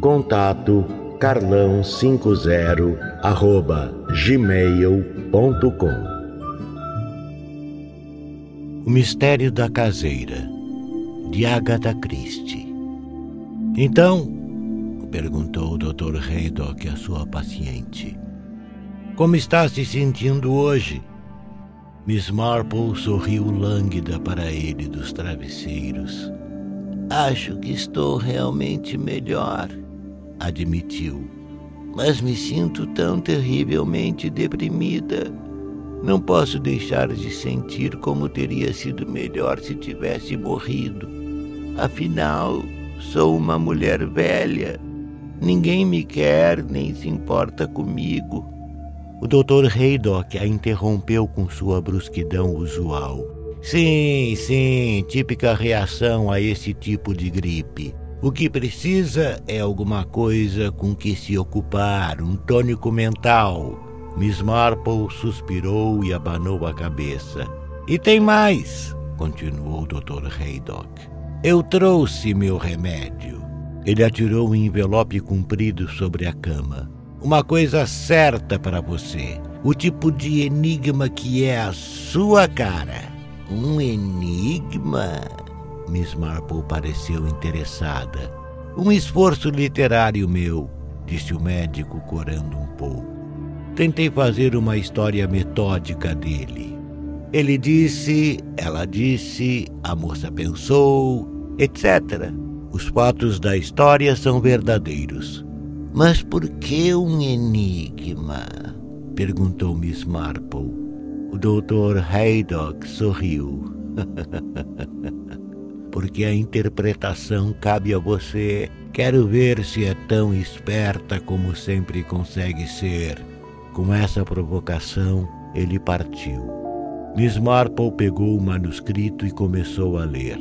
Contato carlão50 arroba gmail.com O Mistério da Caseira de Agatha Christie Então, perguntou o Dr. Haydock a sua paciente, como está se sentindo hoje? Miss Marple sorriu lânguida para ele dos travesseiros. Acho que estou realmente melhor admitiu. Mas me sinto tão terrivelmente deprimida. Não posso deixar de sentir como teria sido melhor se tivesse morrido. Afinal, sou uma mulher velha. Ninguém me quer nem se importa comigo. O Dr. Haydock a interrompeu com sua brusquidão usual. Sim, sim, típica reação a esse tipo de gripe. O que precisa é alguma coisa com que se ocupar, um tônico mental. Miss Marple suspirou e abanou a cabeça. E tem mais, continuou o Dr. Haydock. Eu trouxe meu remédio. Ele atirou um envelope comprido sobre a cama. Uma coisa certa para você. O tipo de enigma que é a sua cara. Um enigma? Miss Marple pareceu interessada. Um esforço literário meu, disse o médico, corando um pouco. Tentei fazer uma história metódica dele. Ele disse, ela disse, a moça pensou, etc. Os fatos da história são verdadeiros. Mas por que um enigma? perguntou Miss Marple. O Dr. Haydock sorriu. porque a interpretação cabe a você. Quero ver se é tão esperta como sempre consegue ser. Com essa provocação, ele partiu. Miss Marple pegou o manuscrito e começou a ler.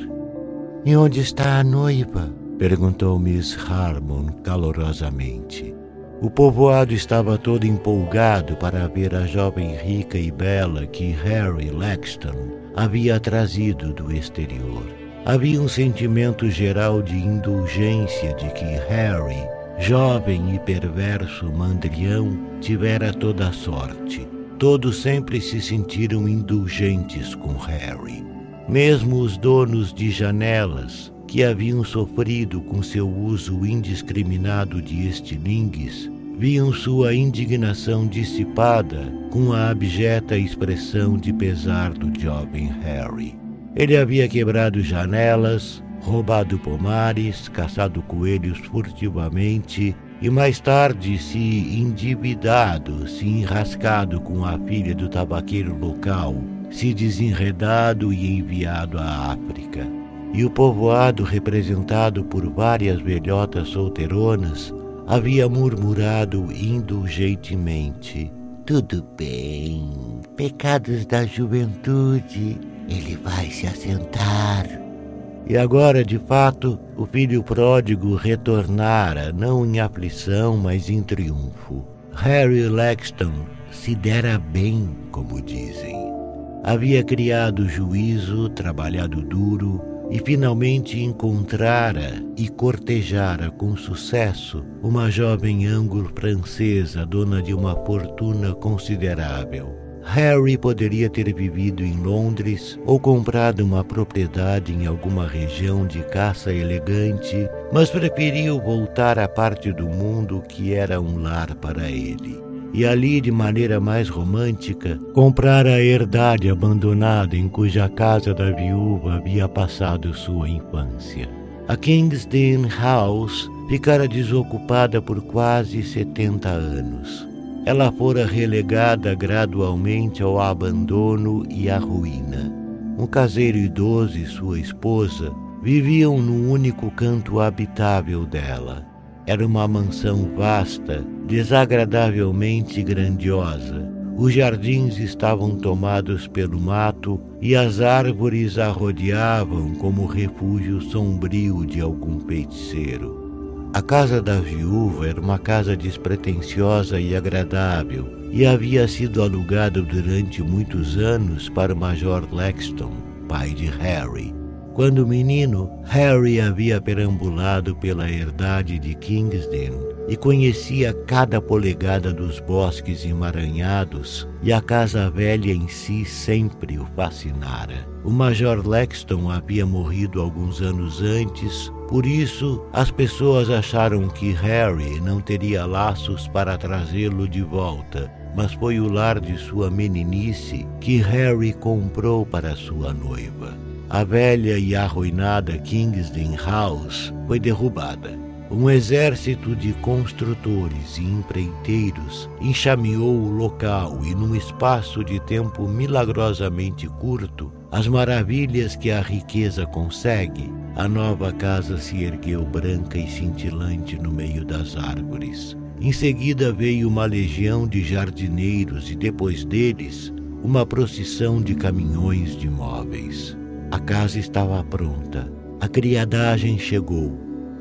E onde está a noiva? perguntou Miss Harmon calorosamente. O povoado estava todo empolgado para ver a jovem rica e bela que Harry Lexton havia trazido do exterior. Havia um sentimento geral de indulgência de que Harry, jovem e perverso mandrião, tivera toda a sorte. Todos sempre se sentiram indulgentes com Harry. Mesmo os donos de janelas, que haviam sofrido com seu uso indiscriminado de estilingues, viam sua indignação dissipada com a abjeta expressão de pesar do jovem Harry. Ele havia quebrado janelas, roubado pomares, caçado coelhos furtivamente e mais tarde se endividado, se enrascado com a filha do tabaqueiro local, se desenredado e enviado à África. E o povoado, representado por várias velhotas solteironas, havia murmurado indulgentemente: Tudo bem, pecados da juventude ele vai se assentar. E agora, de fato, o filho pródigo retornara, não em aflição, mas em triunfo. Harry Lexton se dera bem, como dizem. Havia criado juízo, trabalhado duro e finalmente encontrara e cortejara com sucesso uma jovem anglo-francesa, dona de uma fortuna considerável. Harry poderia ter vivido em Londres ou comprado uma propriedade em alguma região de caça elegante, mas preferiu voltar à parte do mundo que era um lar para ele. e ali, de maneira mais romântica, comprara a herdade abandonada em cuja casa da viúva havia passado sua infância. A Kingsden House ficara desocupada por quase 70 anos. Ela fora relegada gradualmente ao abandono e à ruína. Um caseiro idoso e sua esposa viviam no único canto habitável dela. Era uma mansão vasta, desagradavelmente grandiosa. Os jardins estavam tomados pelo mato e as árvores a rodeavam como refúgio sombrio de algum feiticeiro. A casa da viúva era uma casa despretensiosa e agradável e havia sido alugada durante muitos anos para o Major Lexton, pai de Harry. Quando menino, Harry havia perambulado pela herdade de Kingsden e conhecia cada polegada dos bosques emaranhados, e a casa velha em si sempre o fascinara. O Major Lexton havia morrido alguns anos antes por isso, as pessoas acharam que Harry não teria laços para trazê-lo de volta, mas foi o lar de sua meninice que Harry comprou para sua noiva. A velha e arruinada Kingsden House foi derrubada. Um exército de construtores e empreiteiros enxameou o local e, num espaço de tempo milagrosamente curto, as maravilhas que a riqueza consegue, a nova casa se ergueu branca e cintilante no meio das árvores. Em seguida veio uma legião de jardineiros e depois deles uma procissão de caminhões de móveis. A casa estava pronta. A criadagem chegou.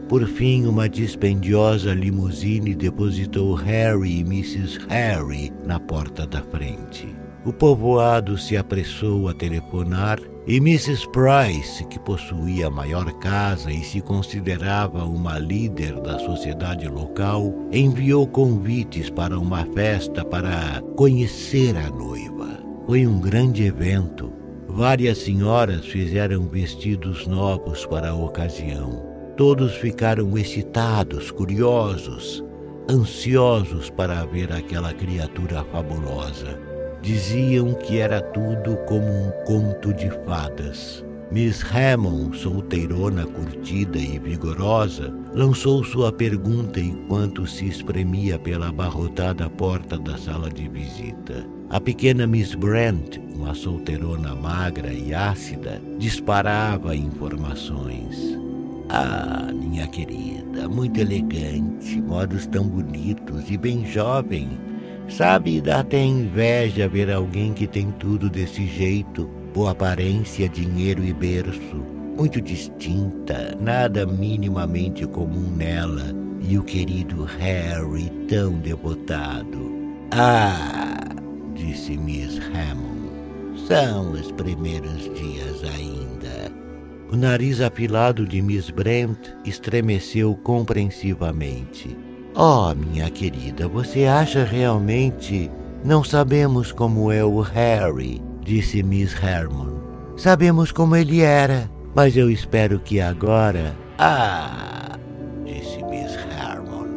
Por fim, uma dispendiosa limusine depositou Harry e Mrs. Harry na porta da frente. O povoado se apressou a telefonar e Mrs. Price, que possuía a maior casa e se considerava uma líder da sociedade local, enviou convites para uma festa para conhecer a noiva. Foi um grande evento. Várias senhoras fizeram vestidos novos para a ocasião. Todos ficaram excitados, curiosos, ansiosos para ver aquela criatura fabulosa. Diziam que era tudo como um conto de fadas. Miss Hammond, solteirona curtida e vigorosa, lançou sua pergunta enquanto se espremia pela abarrotada porta da sala de visita. A pequena Miss Brent, uma solteirona magra e ácida, disparava informações. Ah, minha querida, muito elegante, modos tão bonitos e bem jovem. Sabe, dá até inveja ver alguém que tem tudo desse jeito, boa aparência, dinheiro e berço. Muito distinta, nada minimamente comum nela. E o querido Harry tão devotado. Ah, disse Miss Hammond, são os primeiros dias ainda. O nariz apilado de Miss Brent estremeceu compreensivamente. Oh, minha querida, você acha realmente. Não sabemos como é o Harry, disse Miss Hermon. Sabemos como ele era, mas eu espero que agora. Ah, disse Miss Hermon.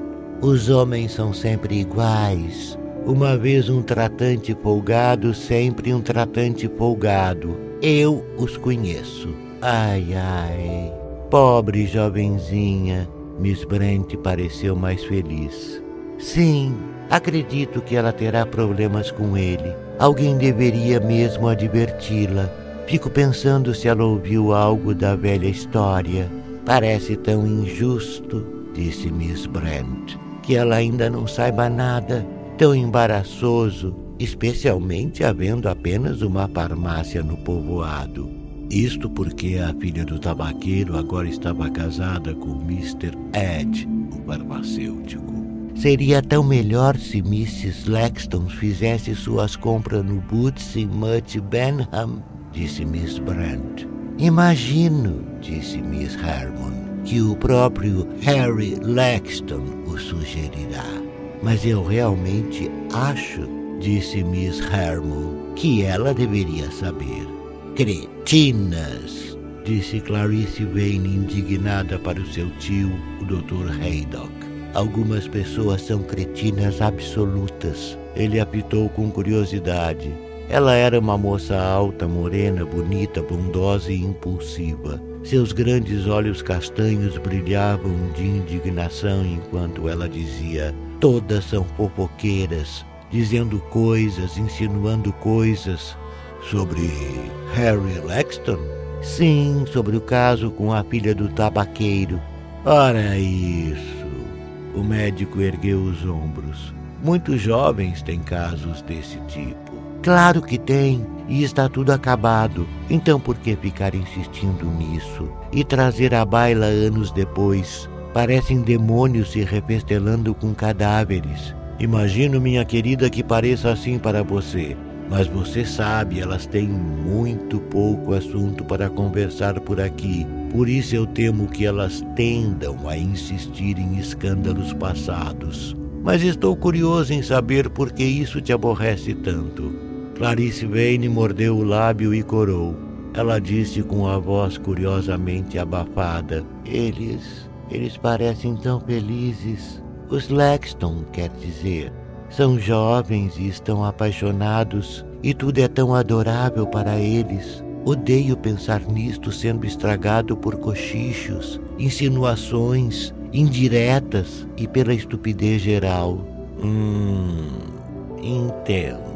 Os homens são sempre iguais. Uma vez um tratante folgado, sempre um tratante folgado. Eu os conheço. Ai, ai. Pobre jovenzinha. Miss Brent pareceu mais feliz. Sim, acredito que ela terá problemas com ele. Alguém deveria mesmo adverti-la. Fico pensando se ela ouviu algo da velha história. Parece tão injusto, disse Miss Brent, que ela ainda não saiba nada. Tão embaraçoso, especialmente havendo apenas uma farmácia no povoado. Isto porque a filha do tabaqueiro agora estava casada com Mr. Ed, o farmacêutico. Seria tão melhor se Mrs. Lexton fizesse suas compras no Boots em Mutt Benham, disse Miss Brent. Imagino, disse Miss Harmon, que o próprio Harry Lexton o sugerirá. Mas eu realmente acho, disse Miss Harmon, que ela deveria saber. Cretinas, disse Clarice Vane indignada para o seu tio, o Dr. Haydock. Algumas pessoas são cretinas absolutas. Ele apitou com curiosidade. Ela era uma moça alta, morena, bonita, bondosa e impulsiva. Seus grandes olhos castanhos brilhavam de indignação enquanto ela dizia: Todas são fofoqueiras, dizendo coisas, insinuando coisas. Sobre Harry Lexton? Sim, sobre o caso com a filha do tabaqueiro. Ora isso. O médico ergueu os ombros. Muitos jovens têm casos desse tipo. Claro que tem, e está tudo acabado. Então por que ficar insistindo nisso? E trazer à baila anos depois? Parecem demônios se refestelando com cadáveres. Imagino, minha querida, que pareça assim para você. Mas você sabe, elas têm muito pouco assunto para conversar por aqui. Por isso eu temo que elas tendam a insistir em escândalos passados. Mas estou curioso em saber por que isso te aborrece tanto. Clarice Vane mordeu o lábio e corou. Ela disse com a voz curiosamente abafada: Eles. eles parecem tão felizes. Os Lexton, quer dizer. São jovens e estão apaixonados, e tudo é tão adorável para eles. Odeio pensar nisto sendo estragado por cochichos, insinuações, indiretas e pela estupidez geral. Hum, entendo.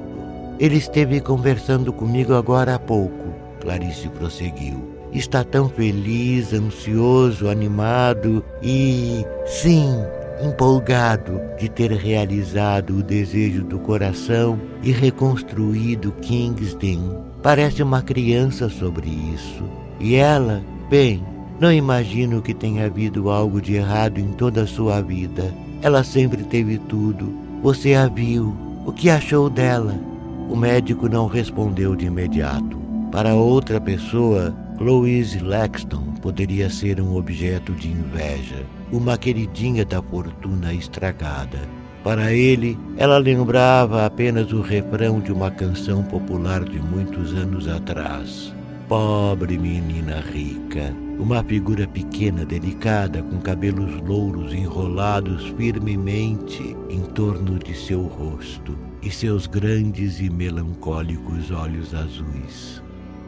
Ele esteve conversando comigo agora há pouco, Clarice prosseguiu. Está tão feliz, ansioso, animado e. Sim, empolgado de ter realizado o desejo do coração e reconstruído Kingsden. Parece uma criança sobre isso. E ela, bem, não imagino que tenha havido algo de errado em toda a sua vida. Ela sempre teve tudo. Você a viu. O que achou dela? O médico não respondeu de imediato. Para outra pessoa, Louise Laxton poderia ser um objeto de inveja uma queridinha da fortuna estragada. Para ele, ela lembrava apenas o refrão de uma canção popular de muitos anos atrás. Pobre menina rica, uma figura pequena, delicada, com cabelos louros enrolados firmemente em torno de seu rosto e seus grandes e melancólicos olhos azuis.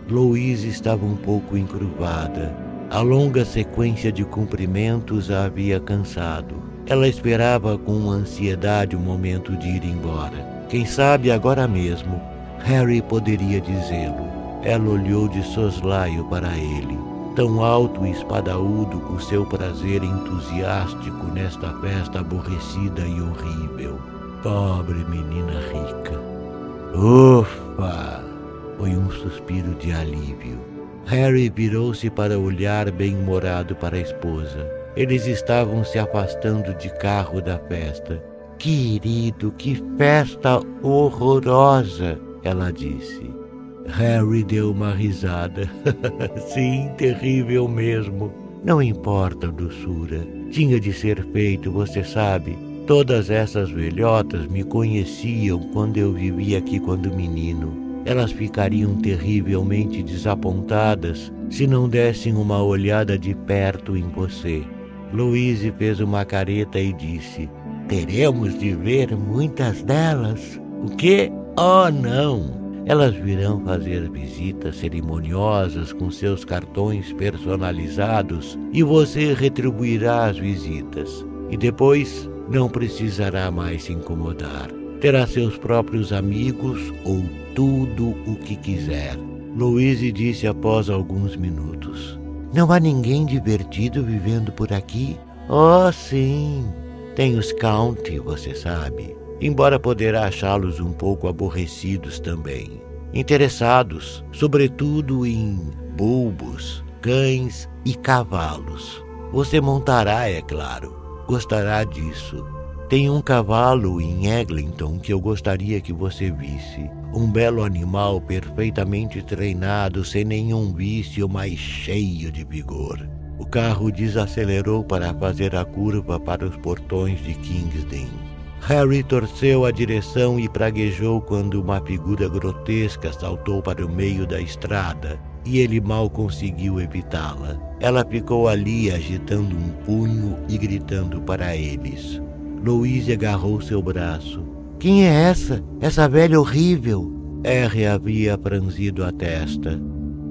Louise estava um pouco encurvada, a longa sequência de cumprimentos a havia cansado. Ela esperava com ansiedade o momento de ir embora. Quem sabe agora mesmo Harry poderia dizê-lo. Ela olhou de soslaio para ele, tão alto e espadaúdo com seu prazer entusiástico nesta festa aborrecida e horrível. Pobre menina rica. Ufa! Foi um suspiro de alívio. Harry virou-se para olhar bem-humorado para a esposa. Eles estavam se afastando de carro da festa. Querido, que festa horrorosa! Ela disse. Harry deu uma risada. Sim, terrível mesmo. Não importa, doçura. Tinha de ser feito, você sabe. Todas essas velhotas me conheciam quando eu vivia aqui quando menino. Elas ficariam terrivelmente desapontadas se não dessem uma olhada de perto em você. Louise fez uma careta e disse: Teremos de ver muitas delas. O quê? Oh, não! Elas virão fazer visitas cerimoniosas com seus cartões personalizados e você retribuirá as visitas. E depois não precisará mais se incomodar. Terá seus próprios amigos ou tudo o que quiser. Louise disse após alguns minutos. Não há ninguém divertido vivendo por aqui? Oh, sim. Tem os County, você sabe. Embora poderá achá-los um pouco aborrecidos também. Interessados, sobretudo em bulbos, cães e cavalos. Você montará, é claro. Gostará disso. Tem um cavalo em Eglinton que eu gostaria que você visse. Um belo animal perfeitamente treinado, sem nenhum vício, mas cheio de vigor. O carro desacelerou para fazer a curva para os portões de Kingsden. Harry torceu a direção e praguejou quando uma figura grotesca saltou para o meio da estrada. e ele mal conseguiu evitá-la. Ela ficou ali agitando um punho e gritando para eles. Louise agarrou seu braço. Quem é essa? Essa velha horrível? R havia franzido a testa.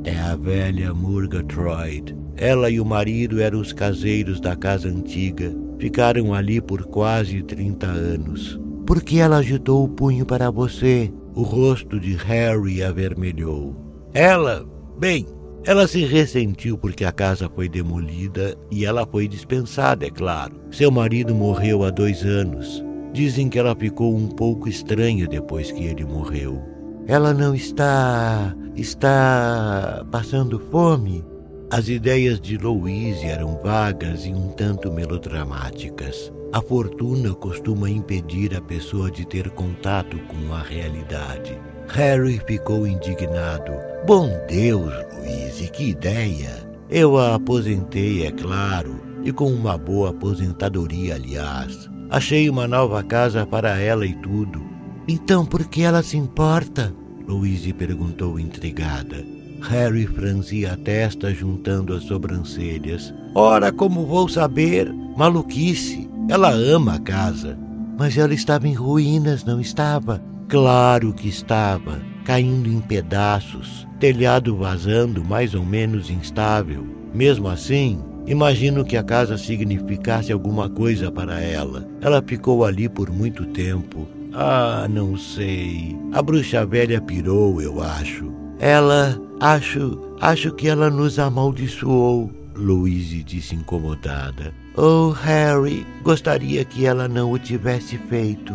É a velha Murgatroyd. Ela e o marido eram os caseiros da casa antiga. Ficaram ali por quase 30 anos. Por que ela agitou o punho para você? O rosto de Harry avermelhou. Ela, bem, ela se ressentiu porque a casa foi demolida e ela foi dispensada, é claro. Seu marido morreu há dois anos. Dizem que ela ficou um pouco estranha depois que ele morreu. Ela não está. está. passando fome? As ideias de Louise eram vagas e um tanto melodramáticas. A fortuna costuma impedir a pessoa de ter contato com a realidade. Harry ficou indignado. Bom Deus, Louise, que ideia! Eu a aposentei, é claro, e com uma boa aposentadoria, aliás. Achei uma nova casa para ela e tudo. Então por que ela se importa? Louise perguntou intrigada. Harry franzia a testa, juntando as sobrancelhas. Ora, como vou saber? Maluquice! Ela ama a casa. Mas ela estava em ruínas, não estava? Claro que estava, caindo em pedaços, telhado vazando, mais ou menos instável. Mesmo assim, imagino que a casa significasse alguma coisa para ela. Ela ficou ali por muito tempo. Ah, não sei. A bruxa velha pirou, eu acho. Ela, acho, acho que ela nos amaldiçoou. Louise disse incomodada. Oh, Harry, gostaria que ela não o tivesse feito.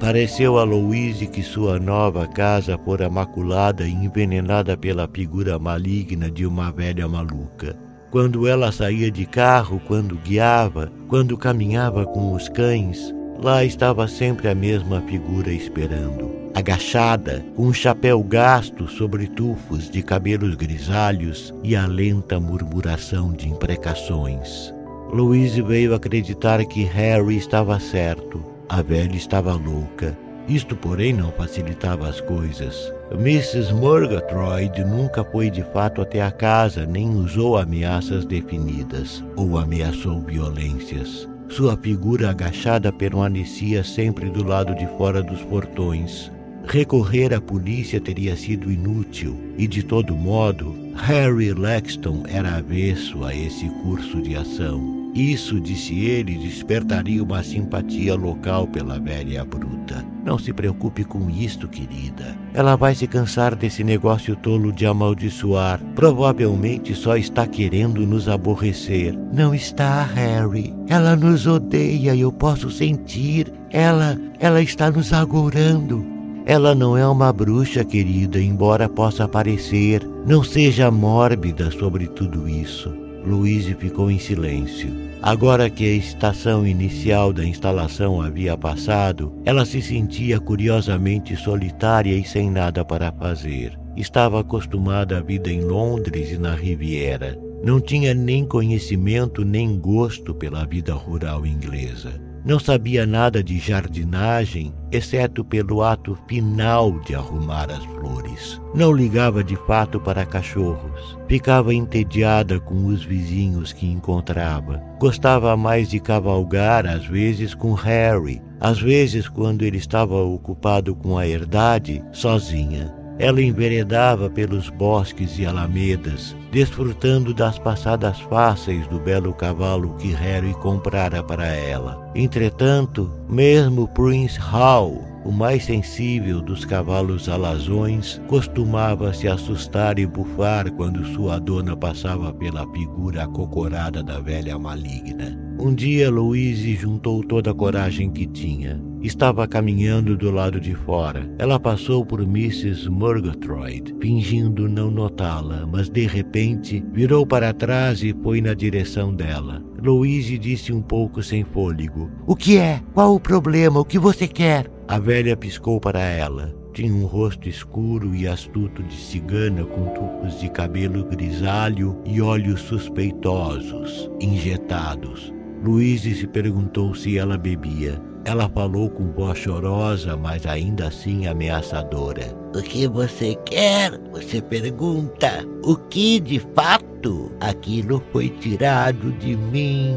Pareceu a Louise que sua nova casa fora maculada e envenenada pela figura maligna de uma velha maluca. Quando ela saía de carro, quando guiava, quando caminhava com os cães, lá estava sempre a mesma figura esperando. Agachada, com um chapéu gasto sobre tufos de cabelos grisalhos e a lenta murmuração de imprecações. Louise veio acreditar que Harry estava certo. A velha estava louca. Isto, porém, não facilitava as coisas. Mrs. Murgatroyd nunca foi de fato até a casa, nem usou ameaças definidas ou ameaçou violências. Sua figura agachada permanecia sempre do lado de fora dos portões. Recorrer à polícia teria sido inútil e, de todo modo, Harry Lexton era avesso a esse curso de ação. Isso, disse ele, despertaria uma simpatia local pela velha bruta. Não se preocupe com isto, querida. Ela vai se cansar desse negócio tolo de amaldiçoar. Provavelmente só está querendo nos aborrecer. Não está, Harry. Ela nos odeia, eu posso sentir. Ela, ela está nos agourando. Ela não é uma bruxa, querida, embora possa parecer. Não seja mórbida sobre tudo isso. Louise ficou em silêncio. Agora que a estação inicial da instalação havia passado, ela se sentia curiosamente solitária e sem nada para fazer. Estava acostumada à vida em Londres e na Riviera. Não tinha nem conhecimento nem gosto pela vida rural inglesa. Não sabia nada de jardinagem, exceto pelo ato final de arrumar as flores. Não ligava de fato para cachorros. Ficava entediada com os vizinhos que encontrava. Gostava mais de cavalgar, às vezes com Harry, às vezes, quando ele estava ocupado com a herdade, sozinha. Ela enveredava pelos bosques e alamedas, desfrutando das passadas fáceis do belo cavalo que Harry comprara para ela. Entretanto, mesmo Prince Hal, o mais sensível dos cavalos alazões, costumava se assustar e bufar quando sua dona passava pela figura acocorada da velha maligna. Um dia Louise juntou toda a coragem que tinha. Estava caminhando do lado de fora. Ela passou por Mrs. Murgatroyd, fingindo não notá-la, mas de repente virou para trás e foi na direção dela. Louise disse um pouco sem fôlego: O que é? Qual o problema? O que você quer? A velha piscou para ela. Tinha um rosto escuro e astuto de cigana com tufos de cabelo grisalho e olhos suspeitosos, injetados. Luiz se perguntou se ela bebia. Ela falou com voz chorosa, mas ainda assim ameaçadora. O que você quer? Você pergunta. O que de fato? Aquilo foi tirado de mim.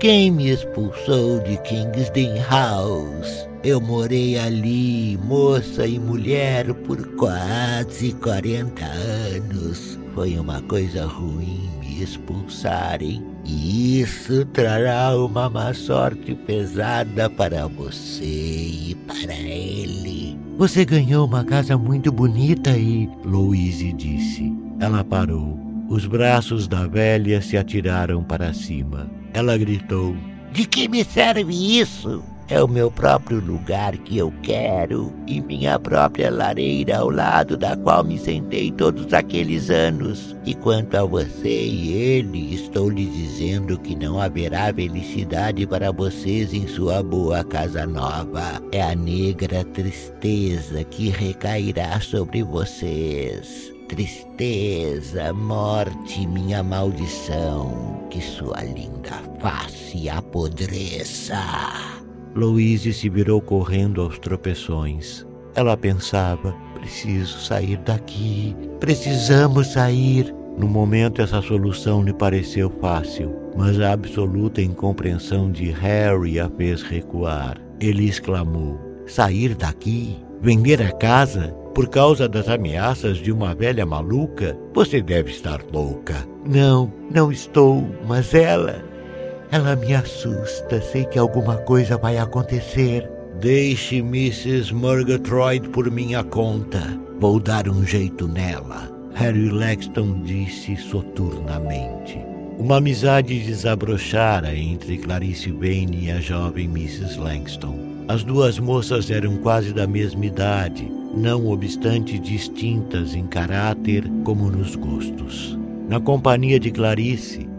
Quem me expulsou de Kingsden House? Eu morei ali, moça e mulher, por quase 40 anos. Foi uma coisa ruim me expulsarem. E isso trará uma má sorte pesada para você e para ele. Você ganhou uma casa muito bonita e. Louise disse. Ela parou. Os braços da velha se atiraram para cima. Ela gritou: De que me serve isso? É o meu próprio lugar que eu quero e minha própria lareira ao lado da qual me sentei todos aqueles anos. E quanto a você e ele, estou lhe dizendo que não haverá felicidade para vocês em sua boa casa nova. É a negra tristeza que recairá sobre vocês tristeza, morte, minha maldição, que sua linda face apodreça. Louise se virou correndo aos tropeções. Ela pensava: preciso sair daqui, precisamos sair. No momento, essa solução lhe pareceu fácil, mas a absoluta incompreensão de Harry a fez recuar. Ele exclamou: Sair daqui? Vender a casa? Por causa das ameaças de uma velha maluca? Você deve estar louca. Não, não estou, mas ela. Ela me assusta. Sei que alguma coisa vai acontecer. Deixe Mrs. Murgatroyd por minha conta. Vou dar um jeito nela. Harry Lexton disse soturnamente. Uma amizade desabrochara entre Clarice Vane e a jovem Mrs. Langston. As duas moças eram quase da mesma idade, não obstante distintas em caráter como nos gostos. Na companhia de Clarice,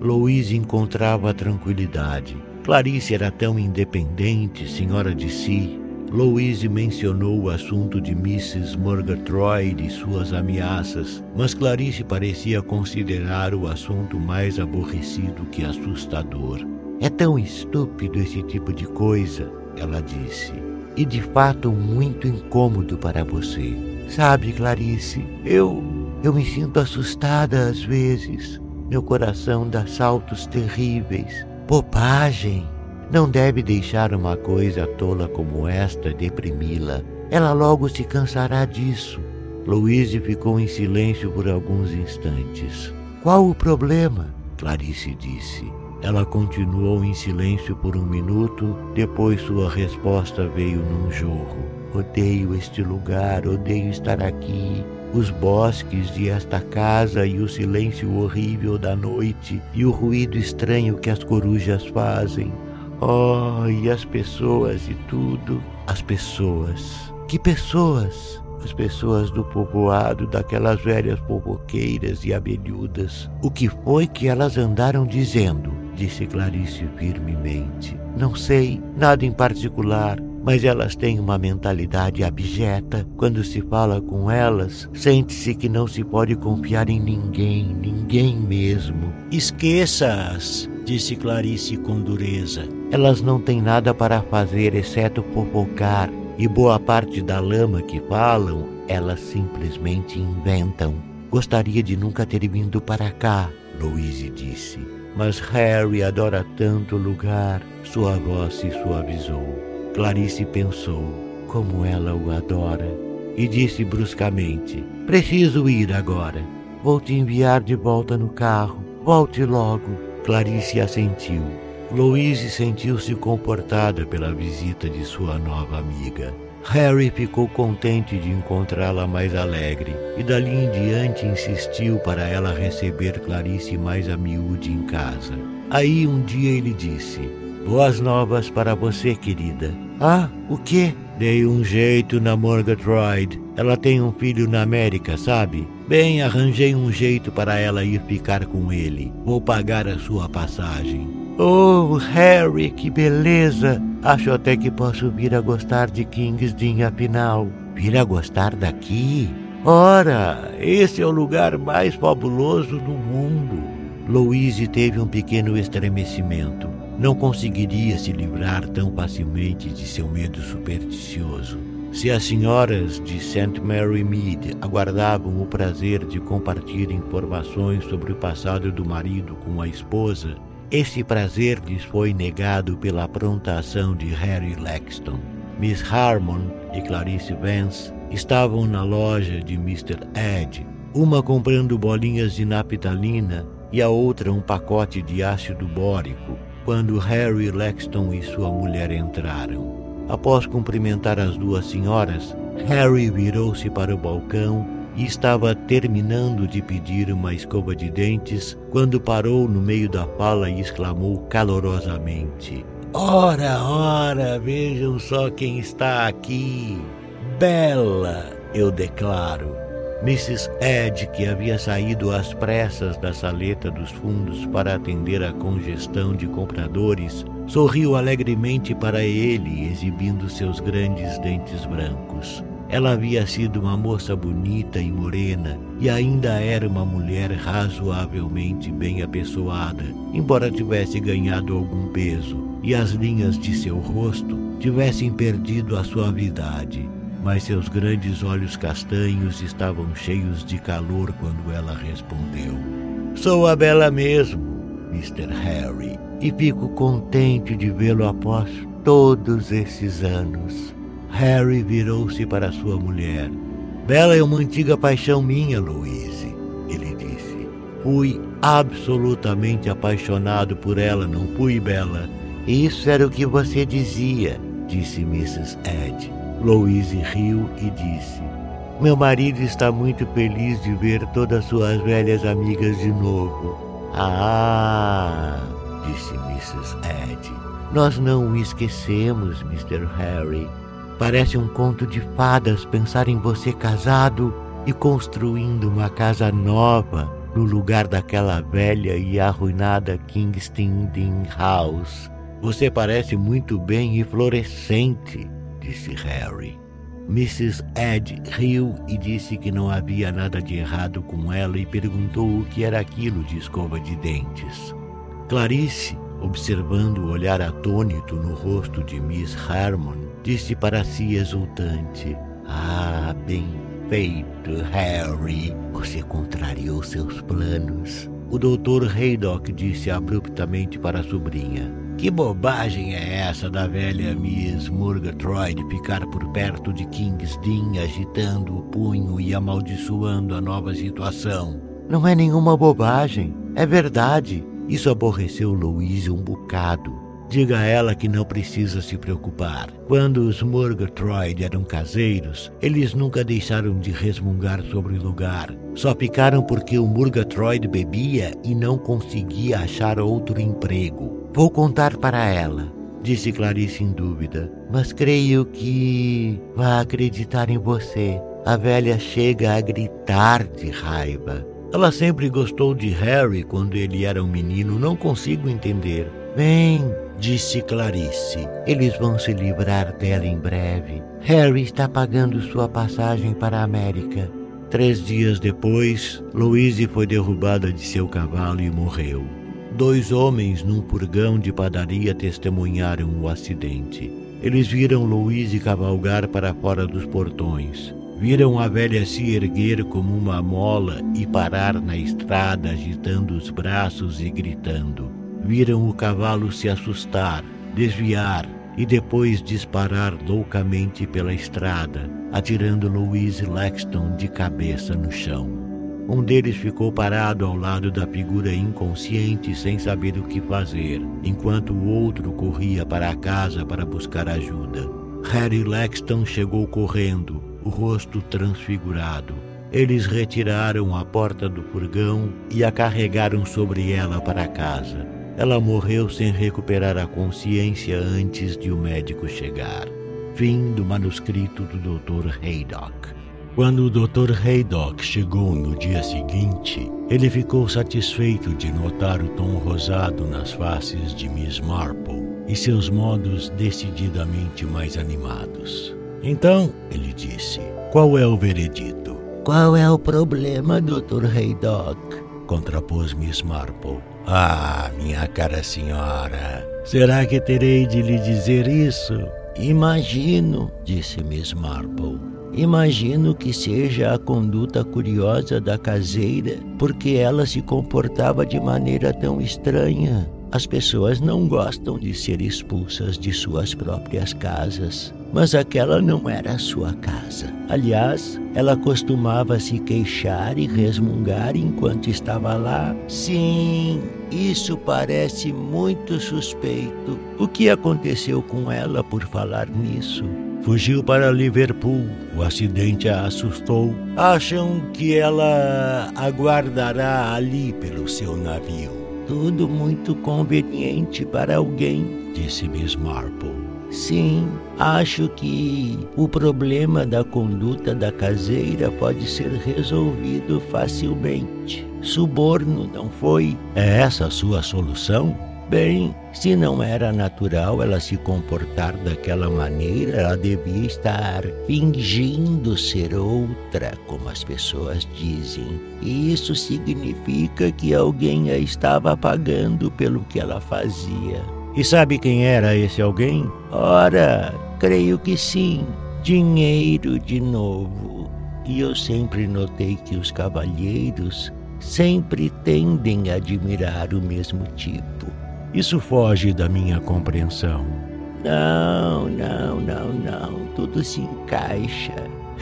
Louise encontrava tranquilidade. Clarice era tão independente, senhora de si. Louise mencionou o assunto de Mrs. Murgatroyd e suas ameaças, mas Clarice parecia considerar o assunto mais aborrecido que assustador. É tão estúpido esse tipo de coisa, ela disse e de fato muito incômodo para você. Sabe, Clarice, eu. eu me sinto assustada às vezes. Meu coração dá saltos terríveis. Bobagem! Não deve deixar uma coisa tola como esta deprimi-la. Ela logo se cansará disso. Louise ficou em silêncio por alguns instantes. Qual o problema? Clarice disse. Ela continuou em silêncio por um minuto, depois sua resposta veio num jorro. Odeio este lugar, odeio estar aqui. Os bosques de esta casa e o silêncio horrível da noite e o ruído estranho que as corujas fazem. Oh, e as pessoas e tudo. As pessoas. Que pessoas? as pessoas do povoado, daquelas velhas povoqueiras e abelhudas. O que foi que elas andaram dizendo? Disse Clarice firmemente. Não sei, nada em particular, mas elas têm uma mentalidade abjeta. Quando se fala com elas, sente-se que não se pode confiar em ninguém, ninguém mesmo. Esqueça-as, disse Clarice com dureza. Elas não têm nada para fazer exceto fofocar e boa parte da lama que falam, elas simplesmente inventam. Gostaria de nunca ter vindo para cá, Louise disse. Mas Harry adora tanto o lugar. Sua voz se suavizou. Clarice pensou como ela o adora e disse bruscamente: Preciso ir agora. Vou te enviar de volta no carro. Volte logo. Clarice assentiu. Louise sentiu-se comportada pela visita de sua nova amiga. Harry ficou contente de encontrá-la mais alegre e dali em diante insistiu para ela receber Clarice mais a miúde em casa. Aí um dia ele disse: Boas novas para você, querida. Ah, o quê? Dei um jeito na Murgatroyd. Ela tem um filho na América, sabe? Bem, arranjei um jeito para ela ir ficar com ele. Vou pagar a sua passagem. Oh, Harry, que beleza! Acho até que posso vir a gostar de Kingston afinal. Vir a gostar daqui? Ora, esse é o lugar mais fabuloso do mundo. Louise teve um pequeno estremecimento. Não conseguiria se livrar tão facilmente de seu medo supersticioso. Se as senhoras de St. Mary Mead aguardavam o prazer de compartilhar informações sobre o passado do marido com a esposa, esse prazer lhes foi negado pela pronta ação de Harry Lexton. Miss Harmon e Clarice Vance estavam na loja de Mr. Ed, uma comprando bolinhas de naptalina e a outra um pacote de ácido bórico, quando Harry Lexton e sua mulher entraram. Após cumprimentar as duas senhoras, Harry virou-se para o balcão e estava terminando de pedir uma escova de dentes quando parou no meio da fala e exclamou calorosamente: Ora, ora, vejam só quem está aqui! Bela, eu declaro. Mrs. Ed, que havia saído às pressas da saleta dos fundos para atender à congestão de compradores, sorriu alegremente para ele, exibindo seus grandes dentes brancos. Ela havia sido uma moça bonita e morena e ainda era uma mulher razoavelmente bem apessoada, embora tivesse ganhado algum peso e as linhas de seu rosto tivessem perdido a suavidade mas seus grandes olhos castanhos estavam cheios de calor quando ela respondeu: Sou a Bela mesmo, Mr. Harry, e fico contente de vê-lo após todos esses anos. Harry virou-se para sua mulher. Bela é uma antiga paixão minha, Louise, ele disse. Fui absolutamente apaixonado por ela, não fui, Bela? Isso era o que você dizia, disse Mrs. Ed. Louise riu e disse: Meu marido está muito feliz de ver todas suas velhas amigas de novo. Ah, disse Mrs. Ed. Nós não o esquecemos, Mr. Harry. Parece um conto de fadas pensar em você casado e construindo uma casa nova no lugar daquela velha e arruinada Kingston House. Você parece muito bem e florescente disse Harry. Mrs. Ed riu e disse que não havia nada de errado com ela e perguntou o que era aquilo de escova de dentes. Clarice, observando o olhar atônito no rosto de Miss Harmon, disse para si exultante: Ah, bem feito, Harry. Você contrariou seus planos. O doutor Haydock disse abruptamente para a sobrinha: que bobagem é essa da velha Miss Murgatroyd ficar por perto de King's Dean agitando o punho e amaldiçoando a nova situação? Não é nenhuma bobagem, é verdade. Isso aborreceu Louise um bocado. Diga a ela que não precisa se preocupar. Quando os Murgatroyd eram caseiros, eles nunca deixaram de resmungar sobre o lugar. Só ficaram porque o Murgatroyd bebia e não conseguia achar outro emprego. Vou contar para ela, disse Clarice em dúvida, mas creio que vai acreditar em você. A velha chega a gritar de raiva. Ela sempre gostou de Harry quando ele era um menino, não consigo entender. Bem, disse Clarice, eles vão se livrar dela em breve. Harry está pagando sua passagem para a América. Três dias depois, Louise foi derrubada de seu cavalo e morreu. Dois homens num purgão de padaria testemunharam o acidente. Eles viram Louise cavalgar para fora dos portões. Viram a velha se erguer como uma mola e parar na estrada agitando os braços e gritando. Viram o cavalo se assustar, desviar e depois disparar loucamente pela estrada, atirando Louise Lexton de cabeça no chão. Um deles ficou parado ao lado da figura inconsciente sem saber o que fazer, enquanto o outro corria para a casa para buscar ajuda. Harry Lexton chegou correndo, o rosto transfigurado. Eles retiraram a porta do furgão e a carregaram sobre ela para casa. Ela morreu sem recuperar a consciência antes de o médico chegar. Fim do manuscrito do Dr. Haydock. Quando o Dr. Haydock chegou no dia seguinte, ele ficou satisfeito de notar o tom rosado nas faces de Miss Marple e seus modos decididamente mais animados. Então, ele disse, qual é o veredito? Qual é o problema, Dr. Haydock? contrapôs Miss Marple. Ah, minha cara senhora, será que terei de lhe dizer isso? Imagino, disse Miss Marple. Imagino que seja a conduta curiosa da caseira, porque ela se comportava de maneira tão estranha. As pessoas não gostam de ser expulsas de suas próprias casas, mas aquela não era a sua casa. Aliás, ela costumava se queixar e resmungar enquanto estava lá. Sim, isso parece muito suspeito. O que aconteceu com ela por falar nisso? Fugiu para Liverpool. O acidente a assustou. Acham que ela aguardará ali pelo seu navio. Tudo muito conveniente para alguém, disse Miss Marple. Sim, acho que o problema da conduta da caseira pode ser resolvido facilmente. Suborno, não foi? É essa a sua solução? Bem, se não era natural ela se comportar daquela maneira, ela devia estar fingindo ser outra, como as pessoas dizem. E isso significa que alguém a estava pagando pelo que ela fazia. E sabe quem era esse alguém? Ora, creio que sim. Dinheiro de novo. E eu sempre notei que os cavalheiros sempre tendem a admirar o mesmo tipo. Isso foge da minha compreensão. Não, não, não, não. Tudo se encaixa.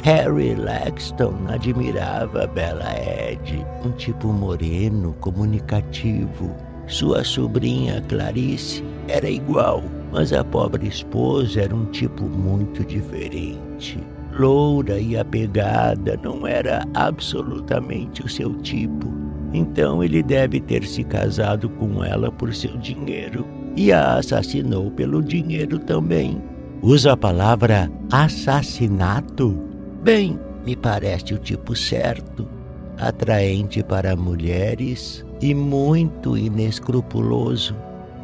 Harry Laxton admirava Bella Ed, um tipo moreno, comunicativo. Sua sobrinha Clarice era igual, mas a pobre esposa era um tipo muito diferente. Loura e apegada não era absolutamente o seu tipo. Então ele deve ter se casado com ela por seu dinheiro e a assassinou pelo dinheiro também. Usa a palavra assassinato? Bem, me parece o tipo certo. Atraente para mulheres e muito inescrupuloso.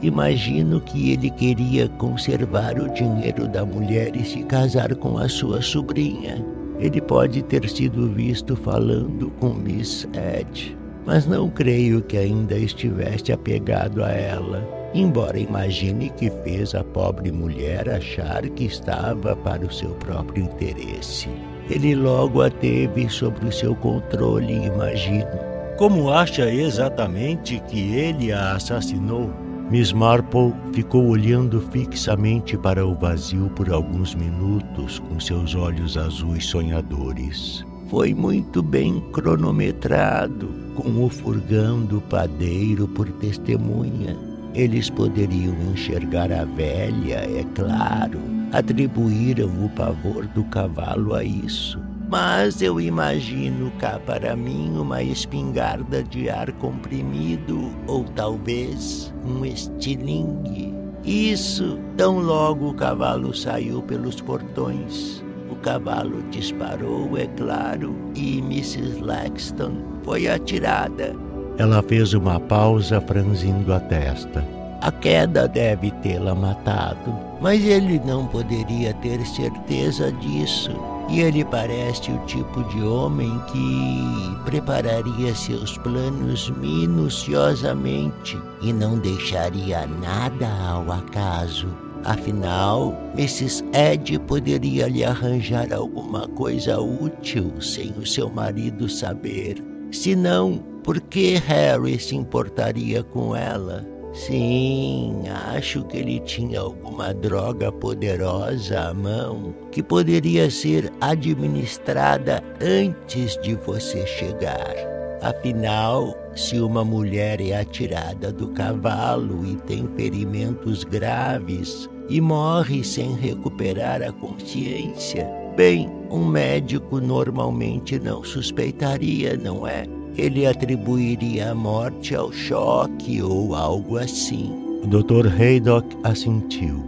Imagino que ele queria conservar o dinheiro da mulher e se casar com a sua sobrinha. Ele pode ter sido visto falando com Miss Ed mas não creio que ainda estivesse apegado a ela, embora imagine que fez a pobre mulher achar que estava para o seu próprio interesse. Ele logo a teve sob o seu controle, imagino. Como acha exatamente que ele a assassinou? Miss Marple ficou olhando fixamente para o vazio por alguns minutos com seus olhos azuis sonhadores. Foi muito bem cronometrado com o furgão do padeiro por testemunha. Eles poderiam enxergar a velha, é claro, atribuíram o pavor do cavalo a isso. Mas eu imagino cá para mim uma espingarda de ar comprimido ou talvez um estilingue. Isso, tão logo o cavalo saiu pelos portões. O cavalo disparou, é claro, e Mrs. Laxton foi atirada. Ela fez uma pausa, franzindo a testa. A queda deve tê-la matado, mas ele não poderia ter certeza disso. E ele parece o tipo de homem que prepararia seus planos minuciosamente e não deixaria nada ao acaso. Afinal, Mrs. Ed poderia lhe arranjar alguma coisa útil sem o seu marido saber. Se não, por que Harry se importaria com ela? Sim, acho que ele tinha alguma droga poderosa à mão que poderia ser administrada antes de você chegar. Afinal, se uma mulher é atirada do cavalo e tem ferimentos graves, e morre sem recuperar a consciência. Bem, um médico normalmente não suspeitaria, não é? Ele atribuiria a morte ao choque ou algo assim. O Dr. Haydock assentiu.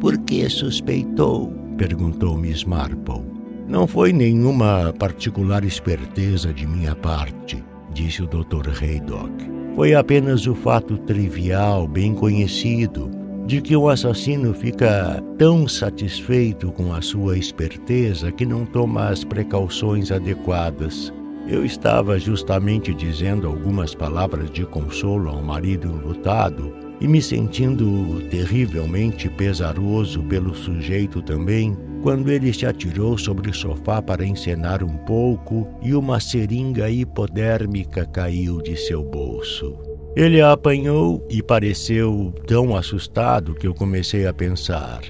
Por que suspeitou? perguntou Miss Marple. Não foi nenhuma particular esperteza de minha parte, disse o Dr. Haydock. Foi apenas o fato trivial, bem conhecido, de que o assassino fica tão satisfeito com a sua esperteza que não toma as precauções adequadas. Eu estava justamente dizendo algumas palavras de consolo ao marido enlutado e me sentindo terrivelmente pesaroso pelo sujeito também, quando ele se atirou sobre o sofá para encenar um pouco e uma seringa hipodérmica caiu de seu bolso. Ele a apanhou e pareceu tão assustado que eu comecei a pensar: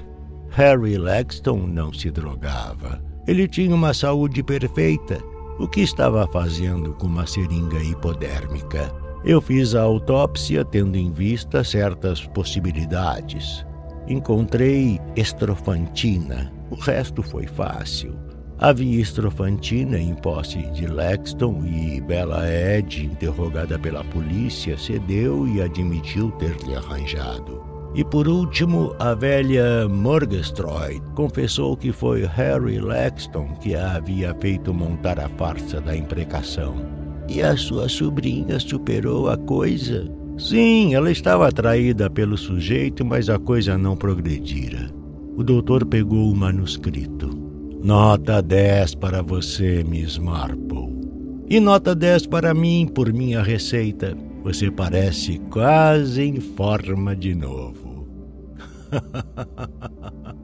Harry Laxton não se drogava. Ele tinha uma saúde perfeita. O que estava fazendo com uma seringa hipodérmica? Eu fiz a autópsia tendo em vista certas possibilidades. Encontrei estrofantina. O resto foi fácil. Havia estrofantina em posse de Lexton e Bella Ed, interrogada pela polícia, cedeu e admitiu ter-lhe arranjado. E por último, a velha Murgatroyd confessou que foi Harry Lexton que a havia feito montar a farsa da imprecação. E a sua sobrinha superou a coisa? Sim, ela estava atraída pelo sujeito, mas a coisa não progredira. O doutor pegou o manuscrito. Nota 10 para você, Miss Marple. E nota 10 para mim por minha receita. Você parece quase em forma de novo.